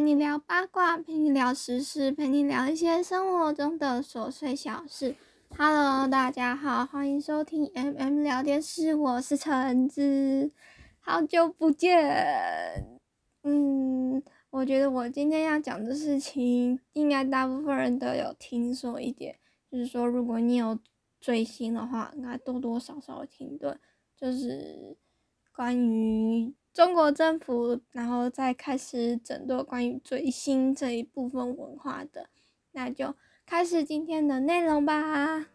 陪你聊八卦，陪你聊时事，陪你聊一些生活中的琐碎小事。Hello，大家好，欢迎收听 MM 聊天室，我是橙子，好久不见。嗯，我觉得我今天要讲的事情，应该大部分人都有听说一点，就是说，如果你有追星的话，应该多多少少听的，就是关于中国政府，然后再开始整顿关于追星这一部分文化的，那就开始今天的内容吧。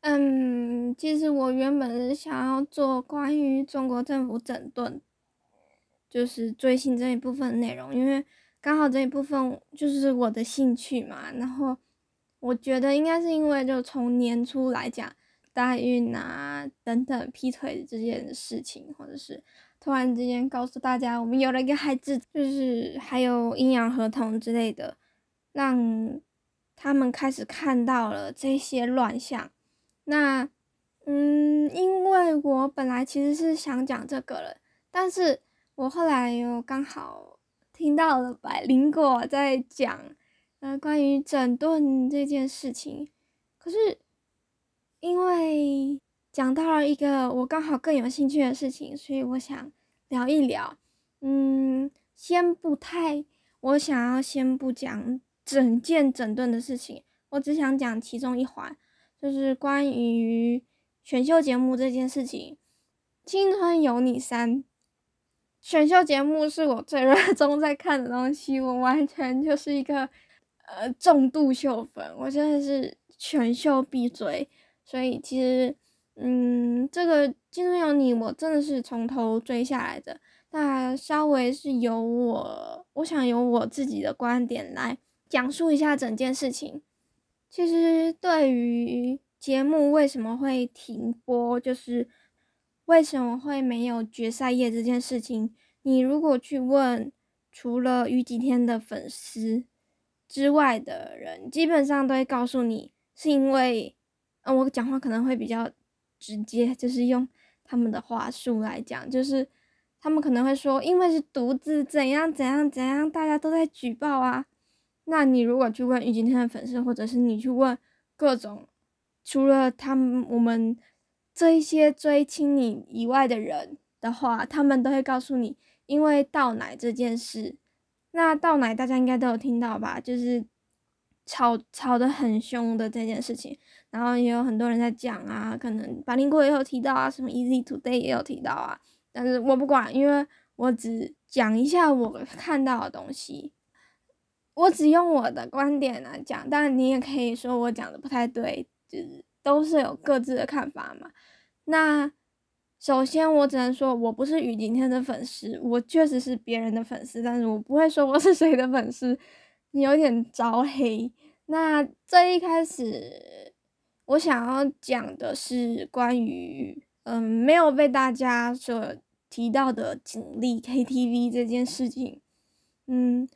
嗯，其实我原本是想要做关于中国政府整顿，就是追星这一部分内容，因为刚好这一部分就是我的兴趣嘛。然后我觉得应该是因为就从年初来讲，代孕啊等等劈腿这件事情，或者是突然之间告诉大家我们有了一个孩子，就是还有阴阳合同之类的，让他们开始看到了这些乱象。那，嗯，因为我本来其实是想讲这个了，但是我后来又刚好听到了百灵果在讲，呃，关于整顿这件事情，可是因为讲到了一个我刚好更有兴趣的事情，所以我想聊一聊。嗯，先不太，我想要先不讲整件整顿的事情，我只想讲其中一环。就是关于选秀节目这件事情，《青春有你三》选秀节目是我最热衷在看的东西，我完全就是一个呃重度秀粉，我真的是选秀必追。所以其实，嗯，这个《青春有你》我真的是从头追下来的。那稍微是由我，我想由我自己的观点来讲述一下整件事情。其实对于节目为什么会停播，就是为什么会没有决赛夜这件事情，你如果去问除了于几天的粉丝之外的人，基本上都会告诉你，是因为，嗯，我讲话可能会比较直接，就是用他们的话术来讲，就是他们可能会说，因为是独自怎样怎样怎样，大家都在举报啊。那你如果去问玉今天的粉丝，或者是你去问各种除了他们我们这一些追亲你以外的人的话，他们都会告诉你，因为倒奶这件事。那倒奶大家应该都有听到吧？就是吵吵得很凶的这件事情，然后也有很多人在讲啊，可能百灵果也有提到啊，什么 Easy Today 也有提到啊，但是我不管，因为我只讲一下我 看到的东西。我只用我的观点来讲，当然你也可以说我讲的不太对，就是都是有各自的看法嘛。那首先我只能说我不是雨景天的粉丝，我确实是别人的粉丝，但是我不会说我是谁的粉丝，你有点招黑。那这一开始我想要讲的是关于嗯没有被大家所提到的锦丽 KTV 这件事情，嗯。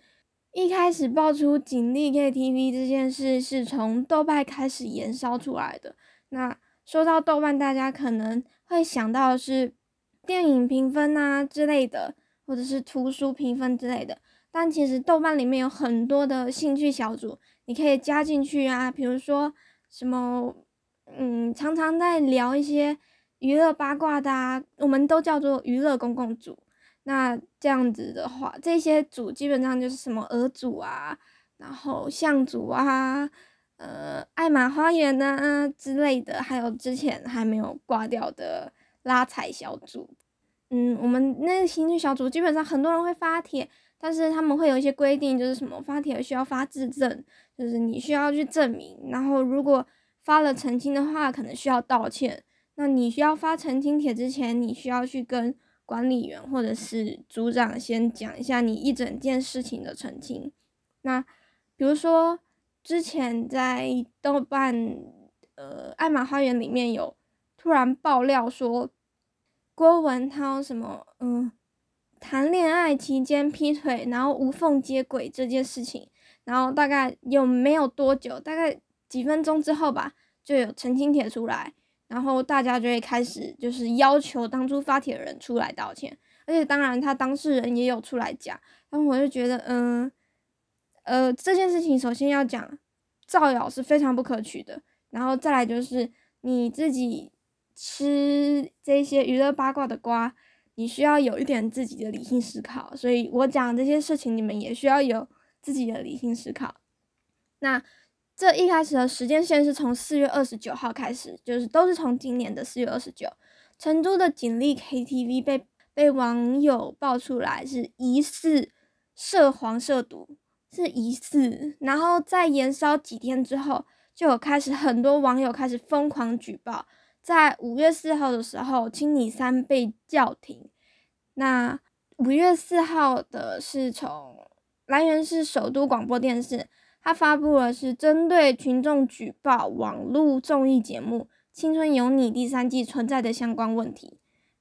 一开始爆出锦丽 KTV 这件事是从豆瓣开始延烧出来的。那说到豆瓣，大家可能会想到是电影评分啊之类的，或者是图书评分之类的。但其实豆瓣里面有很多的兴趣小组，你可以加进去啊。比如说什么，嗯，常常在聊一些娱乐八卦的，啊，我们都叫做娱乐公共组。那这样子的话，这些组基本上就是什么鹅组啊，然后象组啊，呃，爱玛花园啊之类的，还有之前还没有挂掉的拉踩小组。嗯，我们那个兴趣小组基本上很多人会发帖，但是他们会有一些规定，就是什么发帖需要发自证，就是你需要去证明，然后如果发了澄清的话，可能需要道歉。那你需要发澄清帖之前，你需要去跟。管理员或者是组长先讲一下你一整件事情的澄清。那比如说之前在豆瓣呃爱玛花园里面有突然爆料说郭文涛什么嗯谈恋爱期间劈腿，然后无缝接轨这件事情，然后大概有没有多久，大概几分钟之后吧，就有澄清帖出来，然后大家就会开始就是要求当初发帖的人出来道歉，而且当然他当事人也有出来讲，然后我就觉得，嗯，呃，这件事情首先要讲，造谣是非常不可取的，然后再来就是你自己吃这些娱乐八卦的瓜。你需要有一点自己的理性思考，所以我讲这些事情，你们也需要有自己的理性思考。那这一开始的时间线是从四月二十九号开始，就是都是从今年的四月二十九，成都的锦丽 KTV 被被网友爆出来是疑似涉黄涉毒，是疑似，然后在延烧几天之后，就有开始很多网友开始疯狂举报。在五月四号的时候，青你三被叫停。那五月四号的是从来源是首都广播电视，它发布了是针对群众举报网络综艺节目《青春有你》第三季存在的相关问题。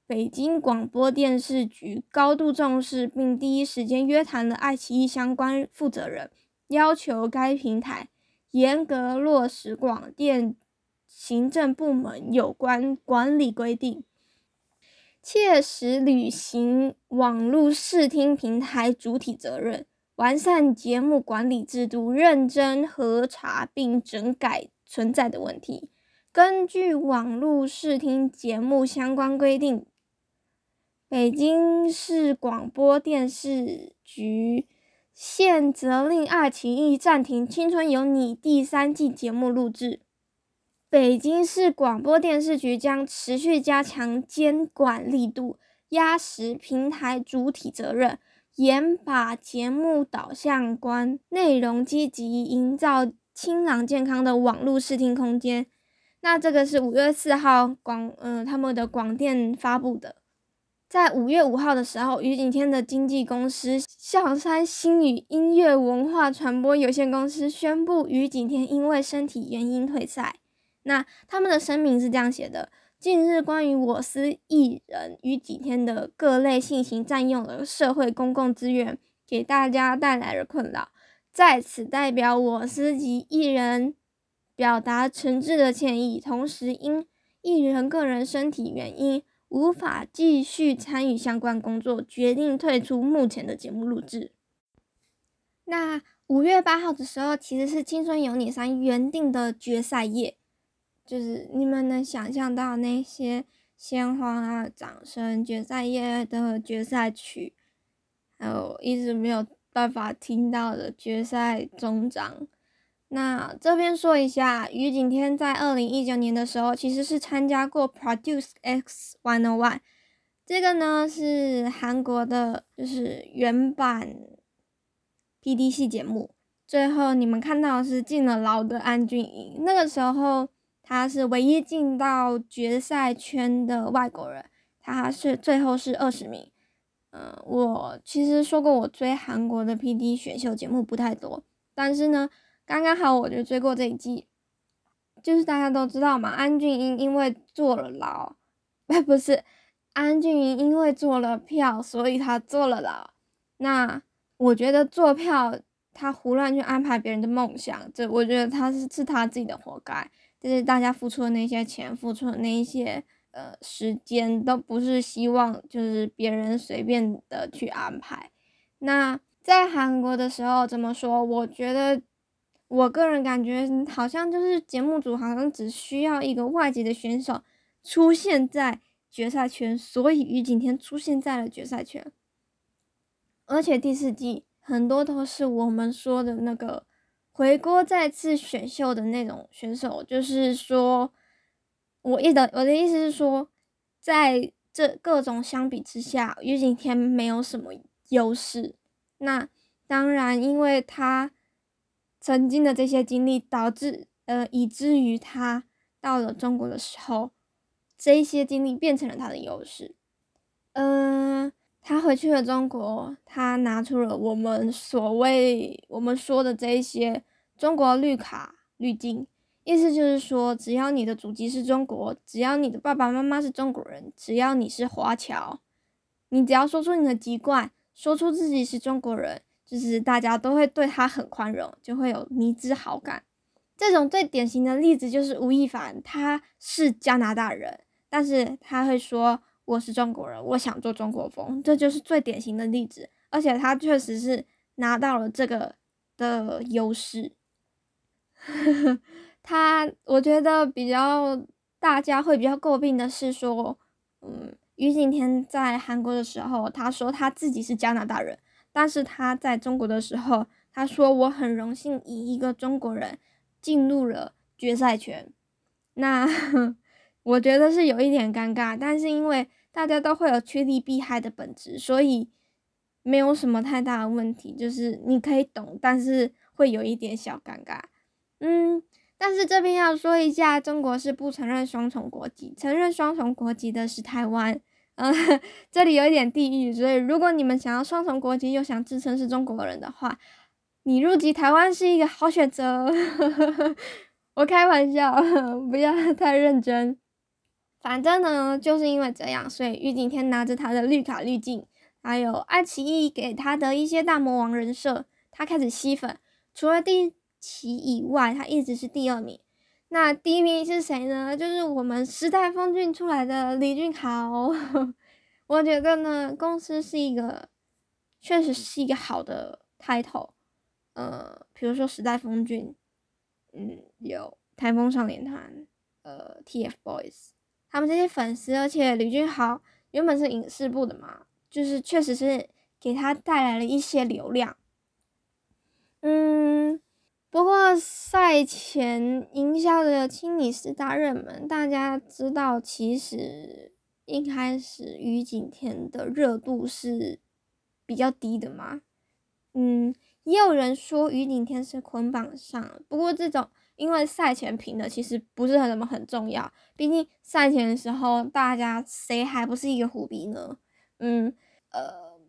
北京广播电视局高度重视，并第一时间约谈了爱奇艺相关负责人，要求该平台严格落实广电。行政部门有关管理规定，切实履行网络视听平台主体责任，完善节目管理制度，认真核查并整改存在的问题。根据网络视听节目相关规定，北京市广播电视局现责令爱奇艺暂停《青春有你》第三季节目录制。北京市广播电视局将持续加强监管力度，压实平台主体责任，严把节目导向关内容，积极营造清朗健康的网络视听空间。那这个是五月四号广嗯他们的广电发布的，在五月五号的时候，于景天的经纪公司象山星宇音乐文化传播有限公司宣布，于景天因为身体原因退赛。那他们的声明是这样写的：近日，关于我司艺人于景天的各类信息占用了社会公共资源，给大家带来了困扰，在此代表我司及艺人表达诚挚的歉意。同时，因艺人个人身体原因，无法继续参与相关工作，决定退出目前的节目录制。那五月八号的时候，其实是《青春有你三》原定的决赛夜。就是你们能想象到那些鲜花啊、掌声、决赛夜的决赛曲，还有一直没有办法听到的决赛终章。那这边说一下，于景天在二零一九年的时候其实是参加过 Produce X One O One，这个呢是韩国的，就是原版 P D 系节目。最后你们看到是进了牢的安俊英，那个时候。他是唯一进到决赛圈的外国人，他是最后是二十名。嗯，我其实说过我追韩国的 P D 选秀节目不太多，但是呢，刚刚好我就追过这一季。就是大家都知道嘛，安俊英因为坐了牢，哎，不是，安俊英因为坐了票，所以他坐了牢。那我觉得坐票，他胡乱去安排别人的梦想，这我觉得他是是他自己的活该。就是大家付出的那些钱，付出的那一些呃时间，都不是希望就是别人随便的去安排。那在韩国的时候怎么说？我觉得我个人感觉好像就是节目组好像只需要一个外籍的选手出现在决赛圈，所以于景天出现在了决赛圈。而且第四季很多都是我们说的那个。回锅再次选秀的那种选手，就是说，我意的我的意思是说，在这各种相比之下，于景天没有什么优势。那当然，因为他曾经的这些经历，导致呃，以至于他到了中国的时候，这些经历变成了他的优势。嗯。他回去了中国，他拿出了我们所谓我们说的这一些中国绿卡滤镜，意思就是说，只要你的祖籍是中国，只要你的爸爸妈妈是中国人，只要你是华侨，你只要说出你的籍贯，说出自己是中国人，就是大家都会对他很宽容，就会有迷之好感。这种最典型的例子就是吴亦凡，他是加拿大人，但是他会说我是中国人，我想做中国风，这就是最典型的例子。而且他确实是拿到了这个的优势。他我觉得比较大家会比较诟病的是说，嗯，于景天在韩国的时候，他说他自己是加拿大人，但是他在中国的时候，他说我很荣幸以一个中国人。进入了决赛圈，那 我觉得是有一点尴尬，但是因为大家都会有趋利避害的本质，所以没有什么太大的问题，就是你可以懂，但是会有一点小尴尬。嗯，但是这边要说一下，中国是不承认双重国籍，承认双重国籍的是台湾。嗯，这里有一点地域，所以如果你们想要双重国籍又想自称是中国人的话。你入籍台湾是一个好选择，我开玩笑，不要太认真。反正呢，就是因为这样，所以玉景天拿着他的绿卡滤镜，还有爱奇艺给他的一些大魔王人设，他开始吸粉。除了第一期以外，他一直是第二名。那第一名是谁呢？就是我们时代峰峻出来的李俊豪。我觉得呢，公司是一个，确实是一个好的 title。呃，比如说时代峰峻，嗯，有台风少年团，呃，TFBOYS，他们这些粉丝，而且李俊豪原本是影视部的嘛，就是确实是给他带来了一些流量。嗯，不过赛前营销的清理是大热门，大家知道，其实一开始于景天的热度是比较低的嘛，嗯。也有人说于景天是捆绑上，不过这种因为赛前评的其实不是很什么很重要，毕竟赛前的时候大家谁还不是一个虎逼呢？嗯，呃，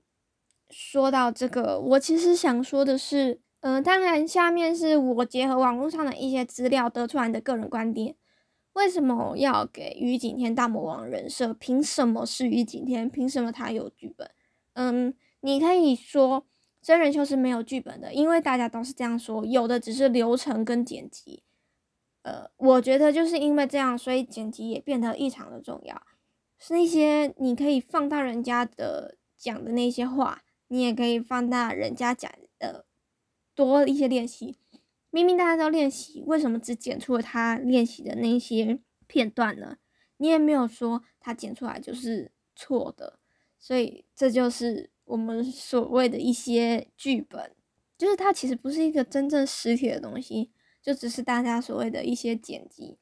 说到这个，我其实想说的是，嗯，当然下面是我结合网络上的一些资料得出来的个人观点，为什么要给于景天大魔王人设？凭什么是于景天？凭什么他有剧本？嗯，你可以说。真人秀是没有剧本的，因为大家都是这样说，有的只是流程跟剪辑。呃，我觉得就是因为这样，所以剪辑也变得异常的重要。是那些你可以放大人家的讲的那些话，你也可以放大人家讲的多一些练习。明明大家都练习，为什么只剪出了他练习的那些片段呢？你也没有说他剪出来就是错的，所以这就是。我们所谓的一些剧本，就是它其实不是一个真正实体的东西，就只是大家所谓的一些剪辑。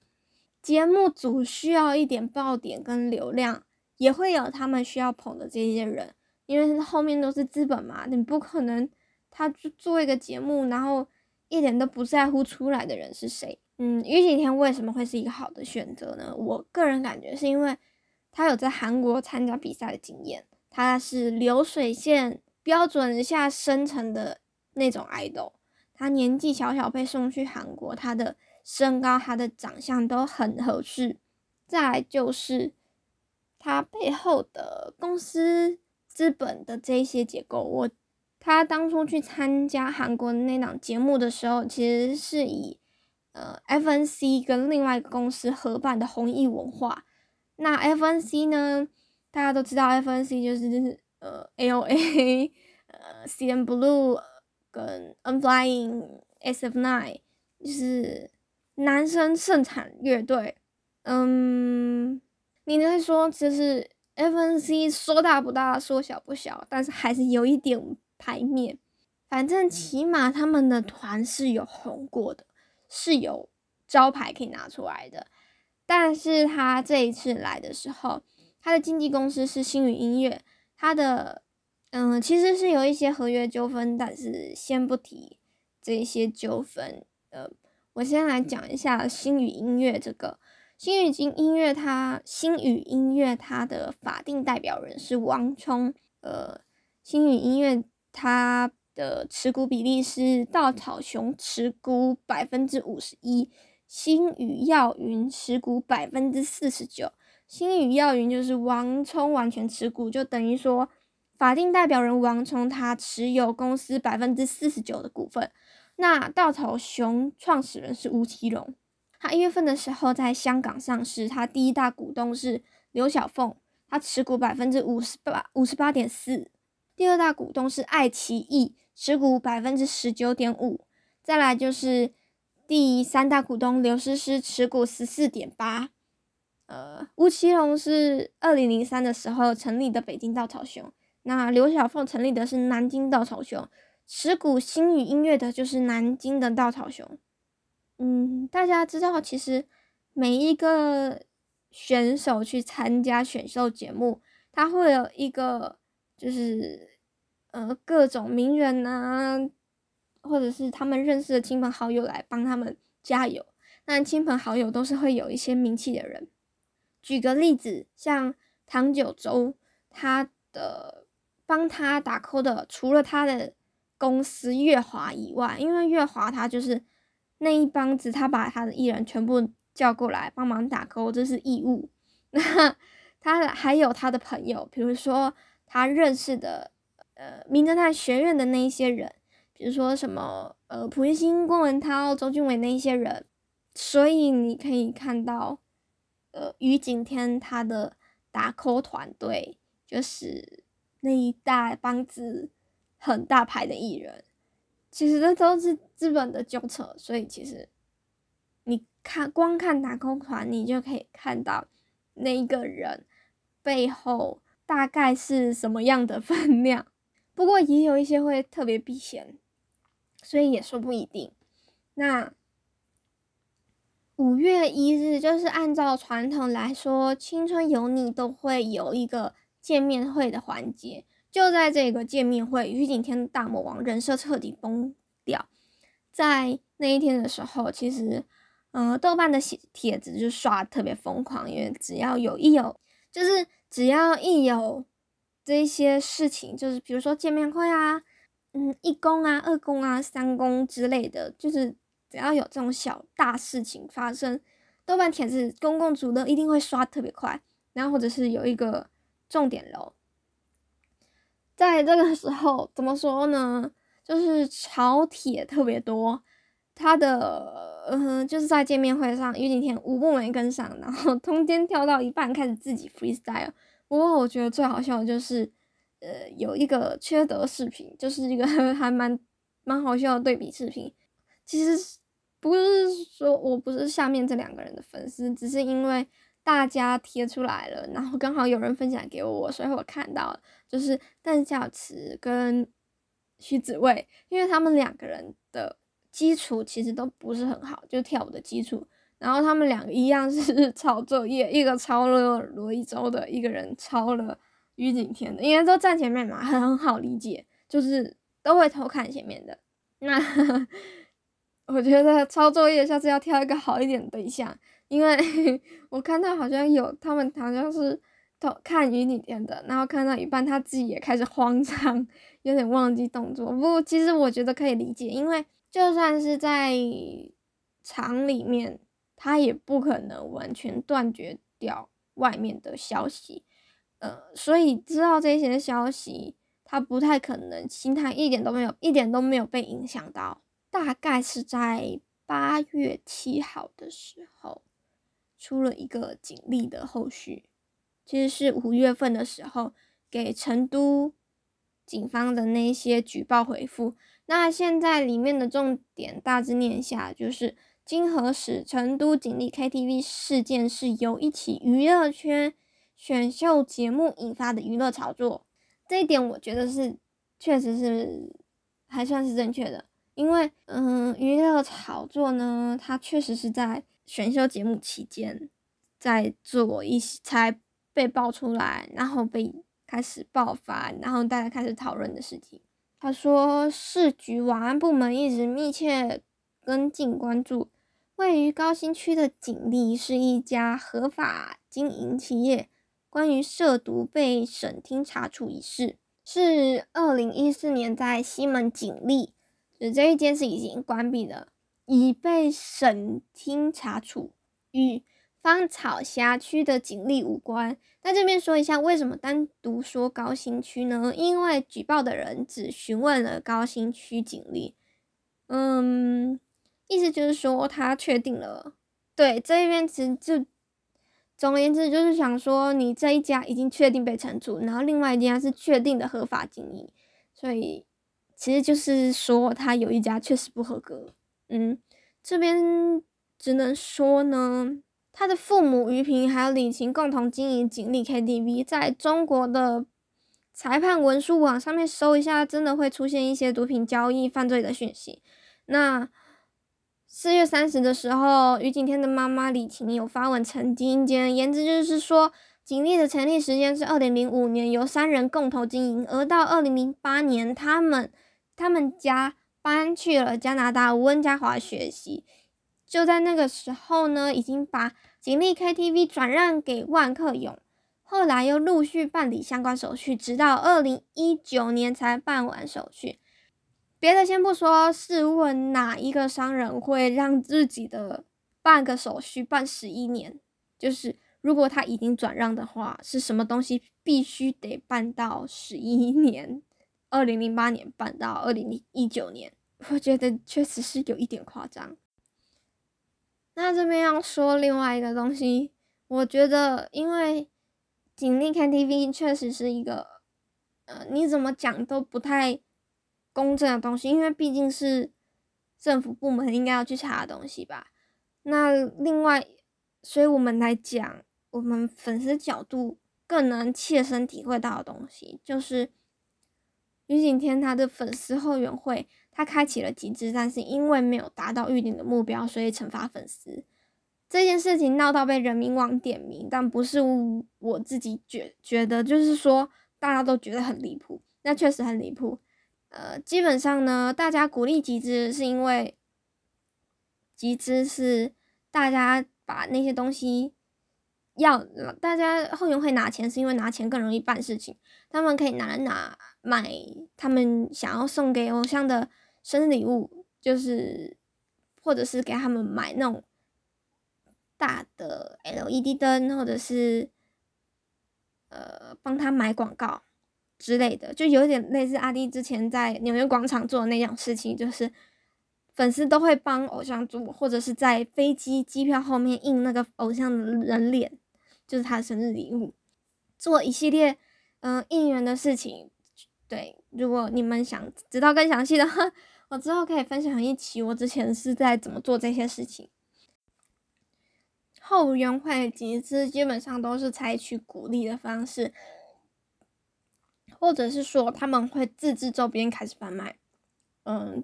节目组需要一点爆点跟流量，也会有他们需要捧的这些人，因为后面都是资本嘛，你不可能他做做一个节目，然后一点都不在乎出来的人是谁。嗯，于景天为什么会是一个好的选择呢？我个人感觉是因为他有在韩国参加比赛的经验。他是流水线标准下生成的那种 idol，他年纪小小被送去韩国，他的身高、他的长相都很合适。再来就是他背后的公司资本的这些结构。我他当初去参加韩国那档节目的时候，其实是以呃 FNC 跟另外一个公司合办的弘毅文化。那 FNC 呢？大家都知道，FNC 就是就是呃，A.O.A，呃，C.N Blue 跟 N.Flying S.F.Nine，就是男生盛产乐队。嗯，你会说就是 FNC 说大不大，说小不小，但是还是有一点牌面。反正起码他们的团是有红过的，是有招牌可以拿出来的。但是他这一次来的时候。他的经纪公司是星宇音乐，他的嗯其实是有一些合约纠纷，但是先不提这些纠纷。呃，我先来讲一下星宇音乐这个星宇金音乐，它星宇音乐它的法定代表人是王冲。呃，星宇音乐它的持股比例是稻草熊持股百分之五十一，星宇耀云持股百分之四十九。星宇耀云就是王聪完全持股，就等于说法定代表人王聪他持有公司百分之四十九的股份。那稻草熊创始人是吴奇隆，他一月份的时候在香港上市，他第一大股东是刘小凤，他持股百分之五十八五十八点四。第二大股东是爱奇艺，持股百分之十九点五。再来就是第三大股东刘诗诗，持股十四点八。呃，吴奇隆是二零零三的时候成立的北京稻草熊，那刘小凤成立的是南京稻草熊。持股星宇音乐的就是南京的稻草熊，嗯，大家知道，其实每一个选手去参加选秀节目，他会有一个就是呃各种名人呐，或者是他们认识的亲朋好友来帮他们加油。那亲朋好友都是会有一些名气的人。举个例子，像唐九洲，他的帮他打 call 的，除了他的。公司月华以外，因为月华他就是那一帮子，他把他的艺人全部叫过来帮忙打 call，，这是义务。那他还有他的朋友，比如说他认识的呃名侦探学院的那一些人，比如说什么呃蒲熠星、郭文涛、周俊伟那一些人。所以你可以看到，呃于景天他的打 call 团队就是那一大帮子。很大牌的艺人，其实这都是资本的纠扯，所以其实你看光看打工团，你就可以看到那一个人背后大概是什么样的分量。不过也有一些会特别避嫌，所以也说不一定。那五月一日就是按照传统来说，青春有你都会有一个见面会的环节。就在这个见面会，于景天大魔王人设彻底崩掉。在那一天的时候，其实，嗯，豆瓣的写帖子就刷特别疯狂，因为只要有一有，就是只要一有这些事情，就是比如说见面会啊，嗯，一公啊、二公啊、三公之类的，就是只要有这种小大事情发生，豆瓣帖子公共组的一定会刷特别快，然后或者是有一个重点楼。在这个时候，怎么说呢？就是炒帖特别多，他的嗯，就是在见面会上，于景天舞步没跟上，然后中间跳到一半开始自己 freestyle。不过我觉得最好笑的就是，呃，有一个缺德视频，就是一个 还蛮蛮好笑的对比视频。其实不是说我不是下面这两个人的粉丝，只是因为。大家贴出来了，然后刚好有人分享给我，所以我看到了，就是邓孝慈跟徐子未，因为他们两个人的基础其实都不是很好，就跳舞的基础，然后他们两个一样是 抄作业，一个抄了罗一舟的，一个人抄了于景天的，因为都站前面嘛，很好理解，就是都会偷看前面的。那 我觉得抄作业下次要挑一个好一点的对象。因为 我看到好像有他们好像是偷看于景天的，然后看到一半他自己也开始慌张，有点忘记动作。不过其实我觉得可以理解，因为就算是在厂里面，他也不可能完全断绝掉外面的消息，呃，所以知道这些消息，他不太可能心态一点都没有一点都没有被影响到。大概是在八月七号的时候。出了一个警力的后续，其实是五月份的时候给成都警方的那些举报回复。那现在里面的重点大致念下，就是金河市成都锦丽 KTV 事件是由一起娱乐圈选秀节目引发的娱乐炒作。这一点我觉得是确实是还算是正确的，因为嗯，娱乐炒作呢，它确实是在。选秀节目期间，在做一些才被爆出来，然后被开始爆发，然后大家开始讨论的事情。他说，市局网安部门一直密切跟进关注，位于高新区的警力是一家合法经营企业，关于涉毒被省厅查处一事，是二零一四年在西门警力，就这一件事已经关闭了。已被省厅查处，与芳草辖区的警力无关。那这边说一下，为什么单独说高新区呢？因为举报的人只询问了高新区警力，嗯，意思就是说他确定了。对，这边其实就总而言之就是想说，你这一家已经确定被惩处，然后另外一家是确定的合法经营，所以其实就是说他有一家确实不合格。嗯，这边只能说呢。他的父母于平还有李晴共同经营锦丽 KTV，在中国的裁判文书网上面搜一下，真的会出现一些毒品交易犯罪的讯息。那四月三十的时候，于景天的妈妈李晴有发文澄清，简而言之就是说，锦丽的成立时间是二零零五年，由三人共同经营，而到二零零八年，他们他们家搬去了加拿大温家华学习。就在那个时候呢，已经把锦丽 KTV 转让给万客永，后来又陆续办理相关手续，直到二零一九年才办完手续。别的先不说，试问哪一个商人会让自己的办个手续办十一年？就是如果他已经转让的话，是什么东西必须得办到十一年？二零零八年办到二零一九年，我觉得确实是有一点夸张。那这边要说另外一个东西，我觉得，因为锦丽 KTV 确实是一个，呃，你怎么讲都不太公正的东西，因为毕竟是政府部门应该要去查的东西吧。那另外，所以我们来讲，我们粉丝角度更能切身体会到的东西，就是于景天他的粉丝后援会。他开启了极致，但是因为没有达到预定的目标，所以惩罚粉丝。这件事情闹到被人民网点名，但不是我自己觉觉得，就是说大家都觉得很离谱，那确实很离谱。呃，基本上呢，大家鼓励集资是因为集资是大家把那些东西要大家后援会拿钱，是因为拿钱更容易办事情，他们可以拿来拿买他们想要送给偶像的。生日礼物就是，或者是给他们买那种大的 LED 灯，或者是呃帮他买广告之类的，就有点类似阿弟之前在纽约广场做的那样事情，就是粉丝都会帮偶像做，或者是在飞机机票后面印那个偶像的人脸，就是他的生日礼物，做一系列嗯应援的事情。对，如果你们想知道更详细的话。我之后可以分享一期，我之前是在怎么做这些事情。后援会集资基本上都是采取鼓励的方式，或者是说他们会自制周边开始贩卖。嗯，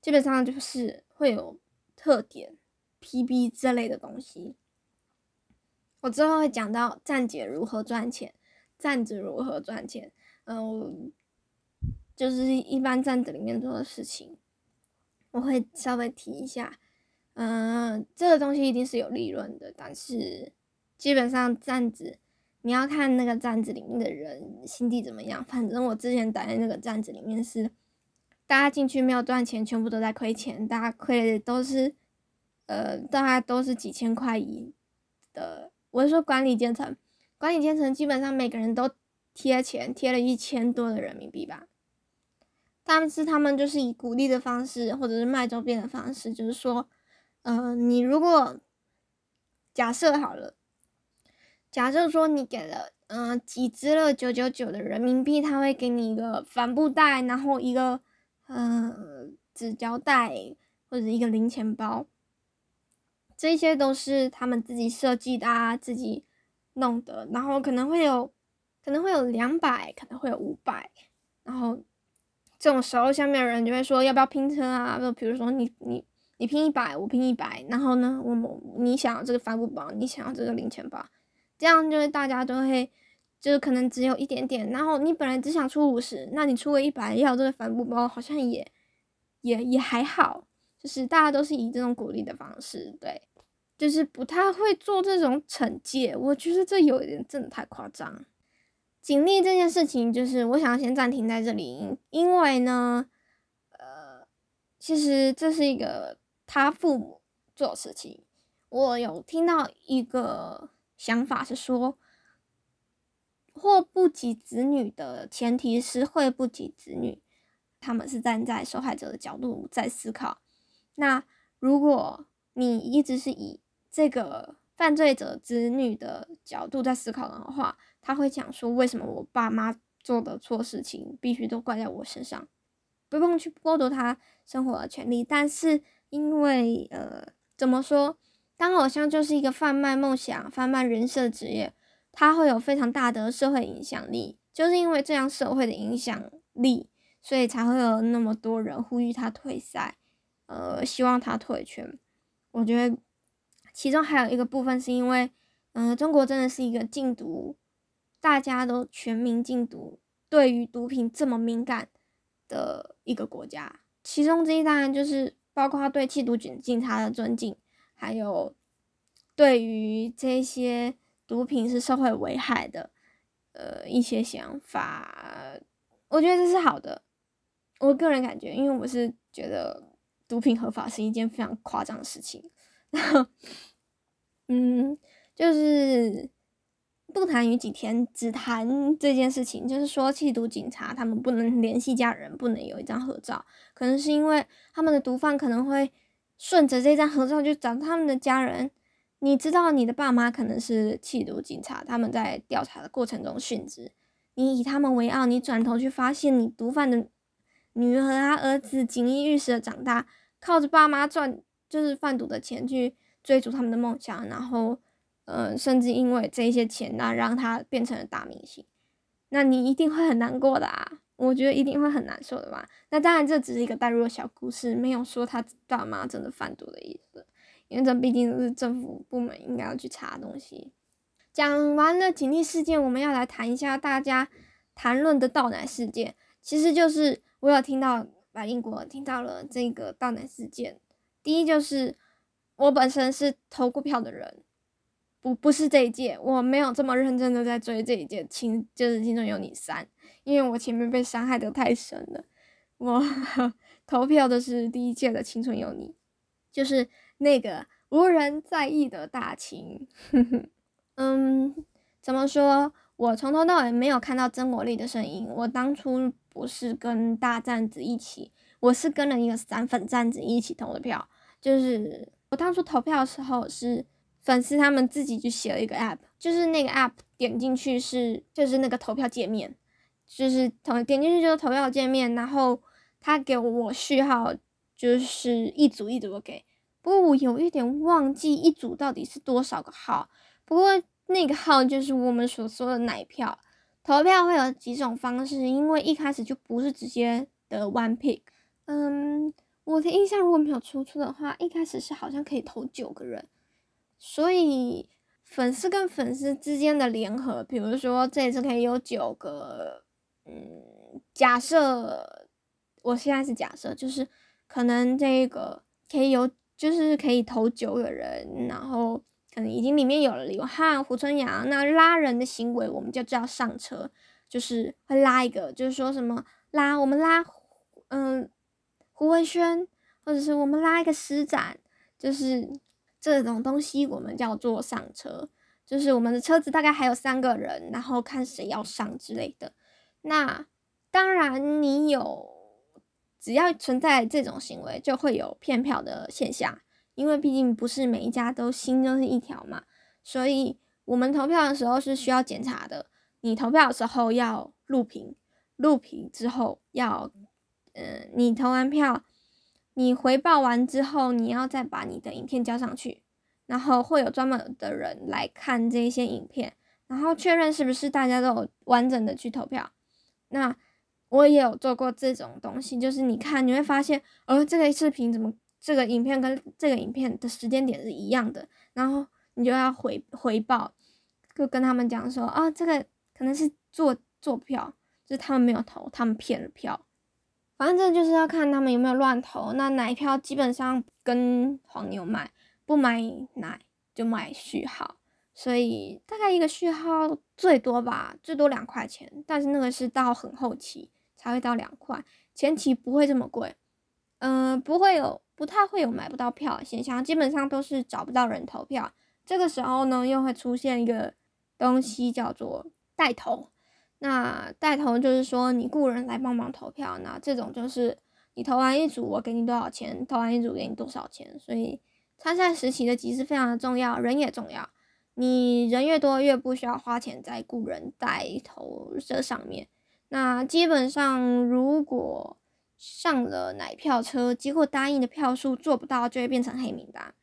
基本上就是会有特点、PB 这类的东西。我之后会讲到站姐如何赚钱，站子如何赚钱。嗯。就是一般站子里面做的事情，我会稍微提一下。嗯，这个东西一定是有利润的，但是基本上站子你要看那个站子里面的人心地怎么样。反正我之前待在那个站子里面是，大家进去没有赚钱，全部都在亏钱，大家亏的都是，呃，大家都是几千块一的。我是说管理阶层，管理阶层基本上每个人都贴钱，贴了一千多的人民币吧。但是他们就是以鼓励的方式，或者是卖周边的方式，就是说，呃，你如果假设好了，假设说你给了，嗯，几支了九九九的人民币，他会给你一个帆布袋，然后一个，嗯，纸胶带或者一个零钱包，这些都是他们自己设计的，啊，自己弄的，然后可能会有，可能会有两百，可能会有五百，然后。这种时候，下面的人就会说要不要拼车啊？就比如说你你你拼一百，我拼一百，然后呢，我们你想要这个帆布包，你想要这个零钱包，这样就是大家都会，就是可能只有一点点，然后你本来只想出五十，那你出个一百要这个帆布包，好像也也也还好，就是大家都是以这种鼓励的方式，对，就是不太会做这种惩戒，我觉得这有点真的太夸张。锦丽这件事情，就是我想要先暂停在这里，因为呢，呃，其实这是一个他父母做事情。我有听到一个想法是说，祸不及子女的前提是会不及子女，他们是站在受害者的角度在思考。那如果你一直是以这个犯罪者子女的角度在思考的话，他会讲说：为什么我爸妈做的错事情必须都怪在我身上？不用去剥夺他生活的权利，但是因为呃，怎么说，当偶像就是一个贩卖梦想、贩卖人设职业，他会有非常大的社会影响力。就是因为这样社会的影响力，所以才会有那么多人呼吁他退赛，呃，希望他退圈。我觉得其中还有一个部分是因为，嗯，中国真的是一个禁毒，大家都全民禁毒，对于毒品这么敏感。的一个国家，其中之一当然就是包括对缉毒警警察的尊敬，还有对于这些毒品是社会危害的，呃一些想法，我觉得这是好的。我个人感觉，因为我是觉得毒品合法是一件非常夸张的事情，然后嗯，就是。不谈于几天，只谈这件事情，就是说缉毒警察他们不能联系家人，不能有一张合照，可能是因为他们的毒贩可能会顺着这张合照去找他们的家人。你知道你的爸妈可能是缉毒警察，他们在调查的过程中殉职，你以他们为傲，你转头去发现你毒贩的女儿啊儿子锦衣玉食的长大，靠着爸妈赚就是贩毒的钱去追逐他们的梦想，然后。嗯，甚至因为这些钱，那让他变成了大明星，那你一定会很难过的啊！我觉得一定会很难受的吧。那当然，这只是一个代入的小故事，没有说他爸妈真的贩毒的意思，因为这毕竟是政府部门应该要去查的东西。讲完了警力事件，我们要来谈一下大家谈论的倒奶事件，其实就是我有听到百灵国听到了这个倒奶事件。第一就是我本身是投过票的人。不不是这一届，我没有这么认真的在追这一届青，就是《青春有你三》，因为我前面被伤害的太深了。我 投票的是第一届的《青春有你》，就是那个无人在意的大清。嗯，怎么说？我从头到尾没有看到曾国丽的声音。我当初不是跟大站子一起，我是跟了一个散粉站子一起投的票。就是我当初投票的时候是。粉丝他们自己就写了一个 app，就是那个 app 点进去是就是那个投票界面，就是投点进去就是投票界面，然后他给我序号就是一组一组的给，不过我有一点忘记一组到底是多少个号，不过那个号就是我们所说的奶票，投票会有几种方式，因为一开始就不是直接的 one pick，嗯，我的印象如果没有出错的话，一开始是好像可以投九个人。所以粉丝跟粉丝之间的联合，比如说这次可以有九个，嗯，假设我现在是假设，就是可能这个可以有，就是可以投九个人，然后可能已经里面有了刘汉、胡春阳，那拉人的行为我们就叫上车，就是会拉一个，就是说什么拉我们拉，嗯，胡文轩，或者是我们拉一个施展，就是。这种东西我们叫做上车，就是我们的车子大概还有三个人，然后看谁要上之类的。那当然，你有只要存在这种行为，就会有骗票的现象，因为毕竟不是每一家都心就是一条嘛。所以我们投票的时候是需要检查的。你投票的时候要录屏，录屏之后要，嗯，你投完票。你回报完之后，你要再把你的影片交上去，然后会有专门的人来看这些影片，然后确认是不是大家都有完整的去投票。那我也有做过这种东西，就是你看你会发现，呃，这个视频怎么这个影片跟这个影片的时间点是一样的，然后你就要回回报，就跟他们讲说，啊，这个可能是做做票，就是他们没有投，他们骗了票。反正就是要看他们有没有乱投，那奶票基本上跟黄牛买，不买奶就买序号，所以大概一个序号最多吧，最多两块钱，但是那个是到很后期才会到两块，前期不会这么贵，嗯，不会有不太会有买不到票的现象，基本上都是找不到人投票。这个时候呢，又会出现一个东西叫做带头。那带头就是说你雇人来帮忙投票，那这种就是你投完一组，我给你多少钱，投完一组给你多少钱。所以参赛时期的集资非常的重要，人也重要。你人越多，越不需要花钱在雇人带头这上面。那基本上如果上了奶票车，结果答应的票数做不到，就会变成黑名单。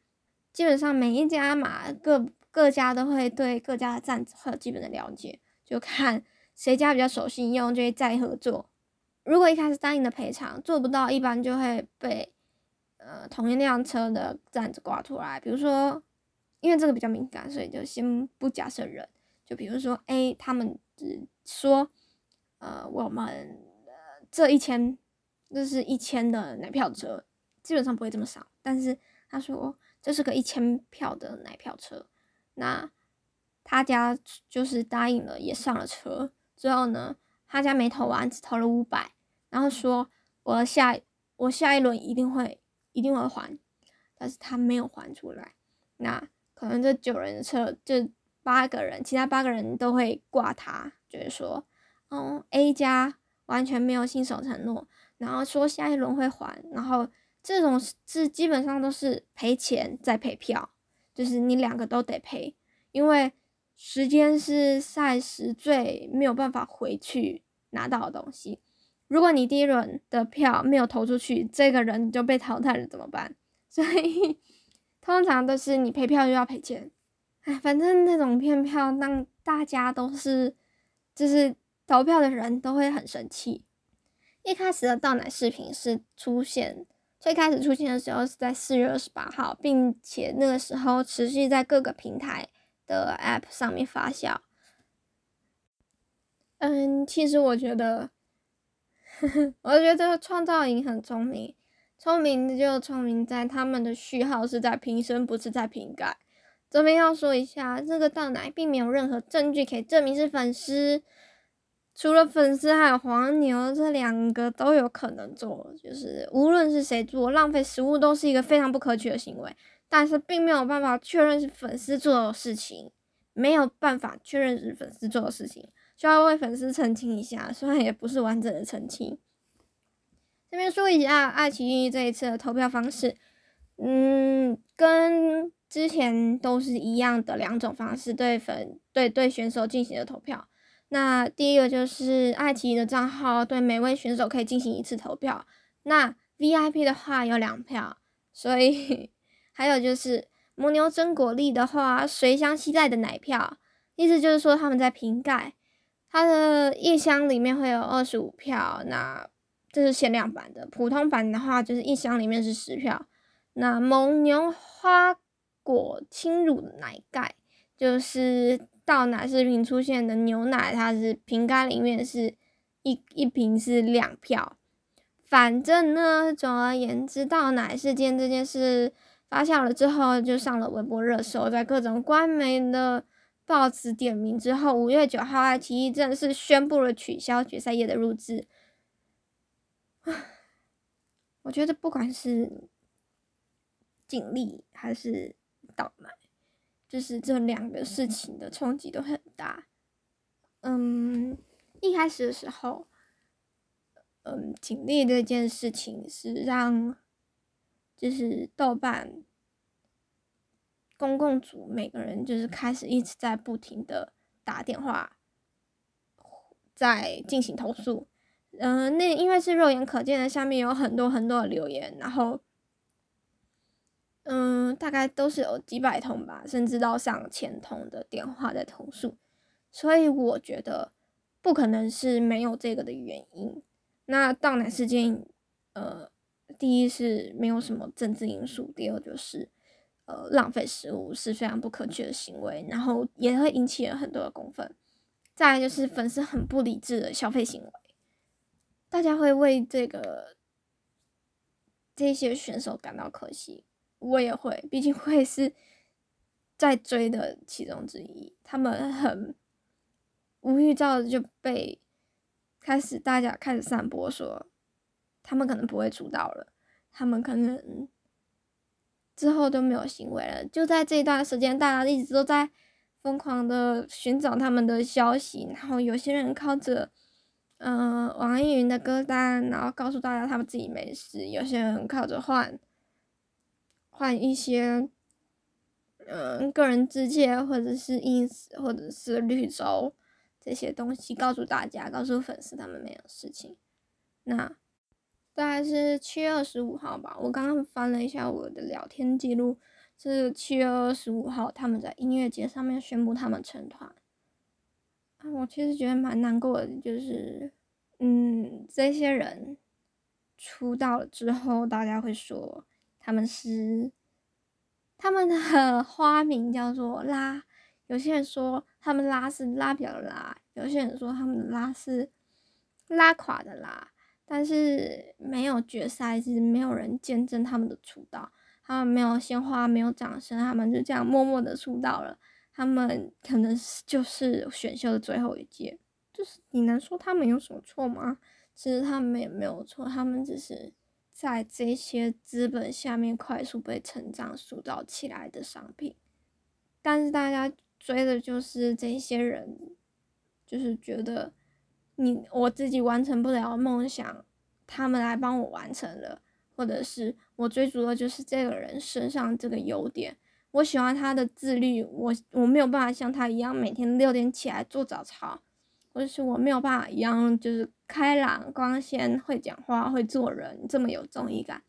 基本上每一家嘛，各各家都会对各家的站子会有基本的了解，就看谁家比较守信用，就会再合作。如果一开始答应的赔偿做不到，一般就会被呃同一辆车的站子挂出来。比如说，因为这个比较敏感，所以就先不假设人。就比如说 A 他们只说，呃，我们呃这一千。这是一千的奶票车，基本上不会这么少。但是他说这是个一千票的奶票车，那他家就是答应了，也上了车。之后呢，他家没投完，只投了五百，然后说我下我下一轮一定会一定会还，但是他没有还出来。那可能这九人车，这八个人，其他八个人都会挂他，就是说，嗯，A 家完全没有信守承诺。然后说下一轮会还，然后这种是基本上都是赔钱再赔票，就是你两个都得赔，因为时间是赛时最没有办法回去拿到的东西。如果你第一轮的票没有投出去，这个人就被淘汰了，怎么办？所以通常都是你赔票就要赔钱。哎，反正那种骗票让大家都是，就是投票的人都会很生气。一开始的倒奶视频是出现，最开始出现的时候是在四月二十八号，并且那个时候持续在各个平台的 App 上面发酵。嗯，其实我觉得，我觉得创造营很聪明，聪明就聪明在他们的序号是在瓶身，不是在瓶盖。这边要说一下，这个倒奶并没有任何证据可以证明是粉丝。除了粉丝，还有黄牛，这两个都有可能做。就是无论是谁做，浪费食物都是一个非常不可取的行为。但是并没有办法确认是粉丝做的事情，没有办法确认是粉丝做的事情，需要为粉丝澄清一下。虽然也不是完整的澄清。这边说一下爱奇艺这一次的投票方式，嗯，跟之前都是一样的两种方式，对粉对对选手进行的投票。那第一个就是爱奇艺的账号，对每位选手可以进行一次投票。那 VIP 的话有两票，所以 还有就是蒙牛真果粒的话，随箱期待的奶票，意思就是说他们在瓶盖，它的一箱里面会有二十五票，那这是限量版的。普通版的话就是一箱里面是十票。那蒙牛花果轻乳奶盖就是。到奶视频出现的牛奶，它是瓶盖里面是一一瓶是两票。反正呢，总而言之，到奶事件这件事发酵了之后，就上了微博热搜，在各种官媒的报纸点名之后，五月九号，爱奇艺正式宣布了取消决赛夜的录制。我觉得不管是尽力还是倒卖。就是这两个事情的冲击都很大。嗯，一开始的时候，嗯，警力这件事情是让，就是豆瓣公共组每个人就是开始一直在不停的打电话，在进行投诉。嗯，那因为是肉眼可见的，下面有很多很多的留言，然后。嗯，大概都是有几百通吧，甚至到上千通的电话在投诉，所以我觉得不可能是没有这个的原因。那倒奶事件，呃，第一是没有什么政治因素，第二就是呃浪费食物是非常不可取的行为，然后也会引起了很多的公愤。再来就是粉丝很不理智的消费行为，大家会为这个这些选手感到可惜。我也会，毕竟会是在追的其中之一。他们很无预兆的就被开始，大家开始散播说他们可能不会出道了，他们可能之后都没有行为了。就在这一段时间，大家一直都在疯狂的寻找他们的消息，然后有些人靠着，嗯，网易云的歌单，然后告诉大家他们自己没事；有些人靠着换，换一些，嗯，个人字界或者是 ins 或者是绿洲这些东西，告诉大家，告诉粉丝他们没有事情。那。大概是七月二十五号吧，我刚刚翻了一下我的聊天记录，是七月二十五号他们在音乐节上面宣布他们成团。啊，我其实觉得蛮难过的，就是，嗯，这些人出道了之后，大家会说他们是他们的 花名叫做拉，有些人说他们拉是拉表的拉，有些人说他们的拉是拉垮的拉。但是没有决赛，是没有人见证他们的出道，他们没有鲜花，没有掌声，他们就这样默默的出道了。他们可能是就是选秀的最后一届，就是你能说他们有什么错吗？其实他们也没有错，他们只是在这些资本下面快速被成长塑造起来的商品。但是大家追的就是这些人，就是觉得。你我自己完成不了梦想，他们来帮我完成了，或者是我追逐的就是这个人身上这个优点。我喜欢他的自律，我我没有办法像他一样每天六点起来做早操，或者是我没有办法一样就是开朗、光鲜、会讲话、会做人，这么有综艺感。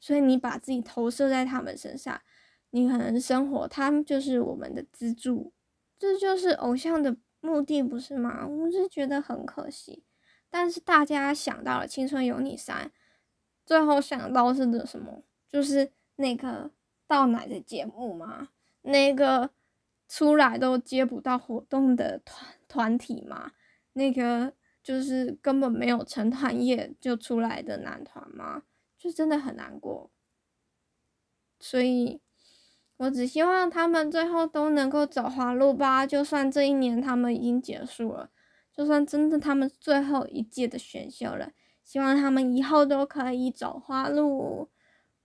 所以你把自己投射在他们身上，你可能生活，他们就是我们的支柱，这就是偶像的。目的不是吗？我是觉得很可惜，但是大家想到了《青春有你三》，最后想到是的什么？就是那个倒奶的节目吗？那个出来都接不到活动的团团体吗？那个就是根本没有成团夜就出来的男团吗？就真的很难过，所以。我只希望他们最后都能够走花路吧，就算这一年他们已经结束了，就算真的他们最后一届的选秀了，希望他们以后都可以走花路，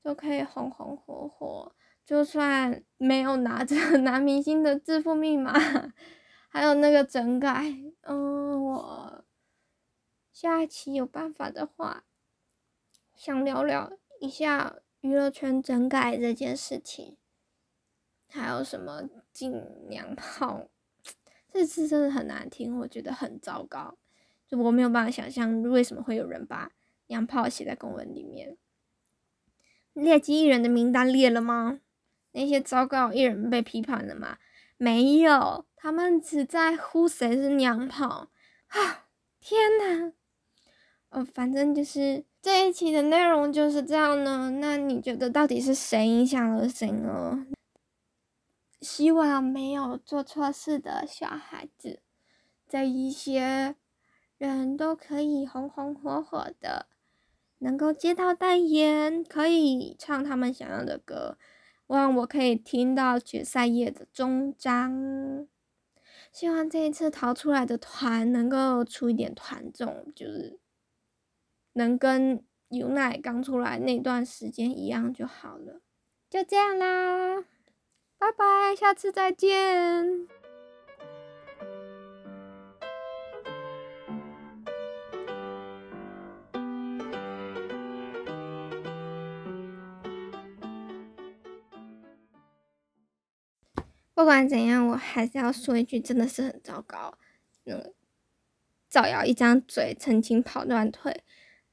就可以红红火火。就算没有拿着 男明星的致富密码，还有那个整改，嗯，我下一期有办法的话，想聊聊一下娱乐圈整改这件事情。还有什么禁娘炮？这次真的很难听，我觉得很糟糕。就我没有办法想象，为什么会有人把娘炮写在公文里面。劣迹艺人的名单列了吗？那些糟糕艺人被批判了吗？没有，他们只在乎谁是娘炮。啊，天呐！呃，反正就是这一期的内容就是这样呢。那你觉得到底是谁影响了谁呢？希望没有做错事的小孩子，在一些人都可以红红火火的，能够接到代言，可以唱他们想要的歌。望我可以听到决赛夜的终章。希望这一次逃出来的团能够出一点团众，就是能跟牛奶刚出来那段时间一样就好了。就这样啦。拜拜，下次再见。不管怎样，我还是要说一句，真的是很糟糕。嗯，造谣一张嘴，澄清跑断腿。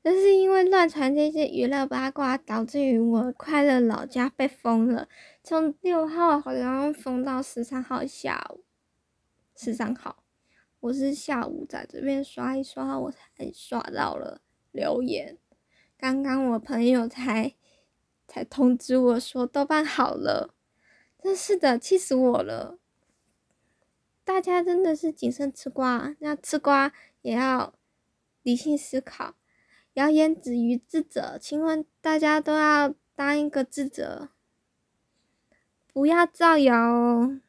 这是因为乱传这些娱乐八卦，导致于我快乐老家被封了，从六号好像封到十三号下午。十三号，我是下午在这边刷一刷，我才刷到了留言。刚刚我朋友才才通知我说豆瓣好了，真是的，气死我了！大家真的是谨慎吃瓜，那吃瓜也要理性思考。谣言止于智者，请问大家都要当一个智者，不要造谣哦。